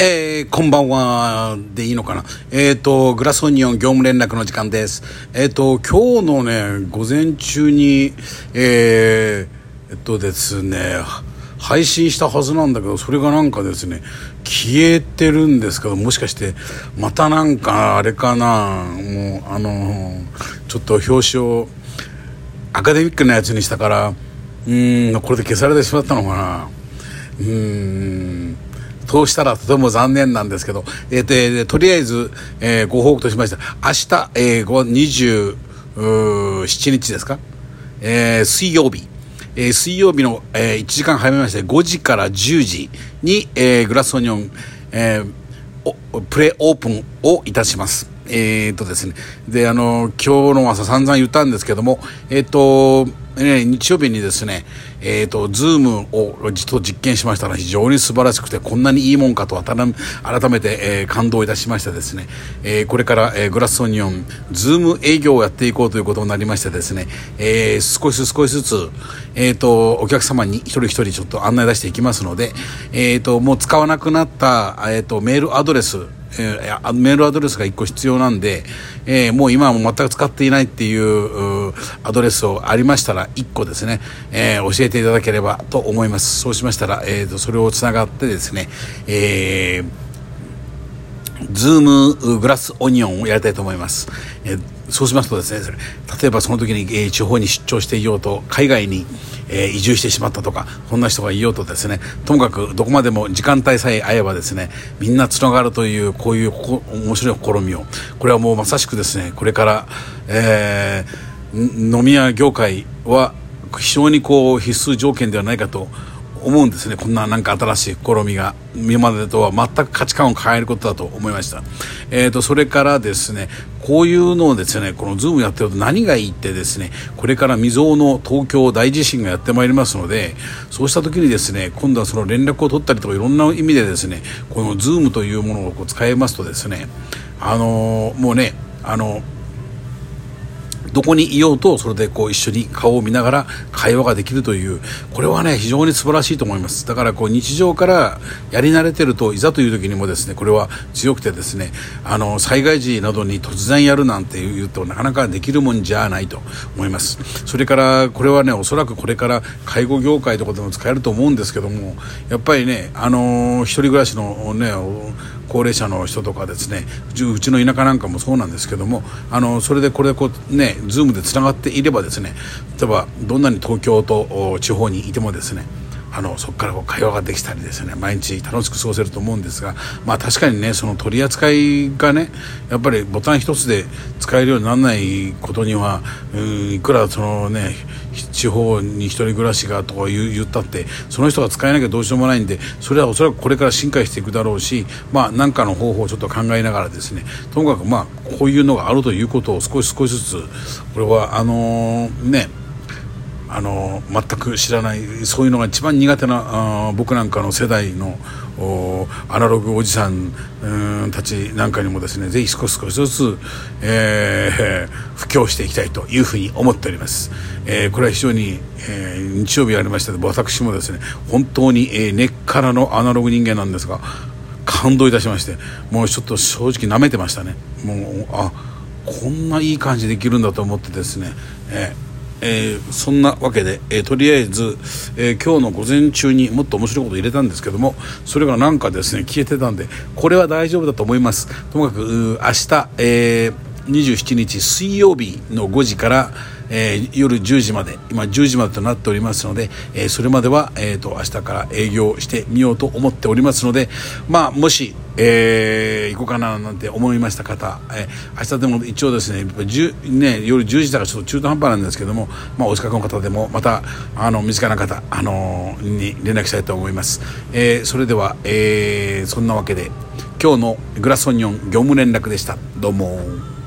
えー、こんばんはでいいのかな？えっ、ー、と、グラスオニオン業務連絡の時間です。えっ、ー、と、今日のね、午前中に、え、えっとですね、配信したはずなんだけど、それがなんかですね、消えてるんですけど、もしかして、またなんか、あれかな、もう、あの、ちょっと表紙をアカデミックなやつにしたから、うん、これで消されてしまったのかな？うん、そうしたらとても残念なんですけど、えー、でとりあえず、えー、ご報告としまして明日、えー、27日ですか、えー、水曜日、えー、水曜日の、えー、1時間早めまして5時から10時に、えー、グラスオニオン、えー、プレオープンをいたします。えー、っとですね、で、あの、今日の朝散々言ったんですけども、えー、っと、えー、日曜日にですね、えっ、ー、と、ズームを実と実験しましたら非常に素晴らしくて、こんなにいいもんかと改めて、えー、感動いたしましてですね、えー、これから、えー、グラスオニオン、ズーム営業をやっていこうということになりましてですね、えー、少し少しずつ、えっ、ー、と、お客様に一人一人ちょっと案内出していきますので、えっ、ー、と、もう使わなくなった、えっ、ー、と、メールアドレス、えー、メールアドレスが1個必要なんで、えー、もう今は全く使っていないっていうアドレスをありましたら1個ですね、えー、教えていただければと思います。そうしましたら、えーと、それをつながってですね、えー、ズームグラスオニオンをやりたいと思います、えーそうしますとですね例えばその時に、えー、地方に出張していようと海外に、えー、移住してしまったとかそんな人がいようとですねともかくどこまでも時間帯さえ合えばですねみんなつながるというこういう面白い試みをこれはもうまさしくですねこれから、えー、飲み屋業界は非常にこう必須条件ではないかと思うんですね。こんななんか新しい試みが。今までとは全く価値観を変えることだと思いました、えーと、それからですねこういうのをですねこのズームやってると何がいいってですねこれから未曾有の東京大地震がやってまいりますのでそうした時にですね今度はその連絡を取ったりとかいろんな意味でですねこのズームというものをこう使えますとですねあのー、もうねあのーどこにいようとそれでこう一緒に顔を見ながら会話ができるというこれはね非常に素晴らしいと思います。だからこう日常からやり慣れてるといざという時にもですねこれは強くてですねあの災害時などに突然やるなんて言うとなかなかできるもんじゃないと思います。それからこれはねおそらくこれから介護業界とかでも使えると思うんですけどもやっぱりねあの一人暮らしのね高齢者の人とかですねうちの田舎なんかもそうなんですけどもあのそれでこれこうねズームでつながっていればですね例えばどんなに東京と地方にいてもですねあのそこからこう会話ができたりですね毎日楽しく過ごせると思うんですがまあ確かにねその取り扱いがねやっぱりボタン一つで使えるようにならないことにはうんいくらそのね地方に1人暮らしがとか言ったってその人が使えなきゃどうしようもないんでそれはおそらくこれから進化していくだろうしまあ何かの方法をちょっと考えながらですねともかくまあこういうのがあるということを少し少しずつこれはあのー、ねあの全く知らないそういうのが一番苦手なあ僕なんかの世代のアナログおじさんたちなんかにもですねぜひ少し少しずつ、えー、布教していきたいというふうに思っております、えー、これは非常に、えー、日曜日ありました私もですね本当に、えー、根っからのアナログ人間なんですが感動いたしましてもうちょっと正直なめてましたね。もうあこんないい感じできるんだと思ってですね、えーえー、そんなわけで、えー、とりあえず、えー、今日の午前中にもっと面白いこと入れたんですけどもそれがなんかですね消えてたんでこれは大丈夫だと思います。ともかく明日、えー、27日水曜日の5時からえー、夜10時まで今10時までとなっておりますので、えー、それまでは、えーと、明日から営業してみようと思っておりますのでまあもし、えー、行こうかななんて思いました方、えー、明日でも一応ですねね夜10時だからちょっと中途半端なんですけども、まあ、お近くの方でもまたあの身近な方、あの、に連絡したいと思います、えー、それでは、えー、そんなわけで今日のグラスオニオン業務連絡でしたどうも。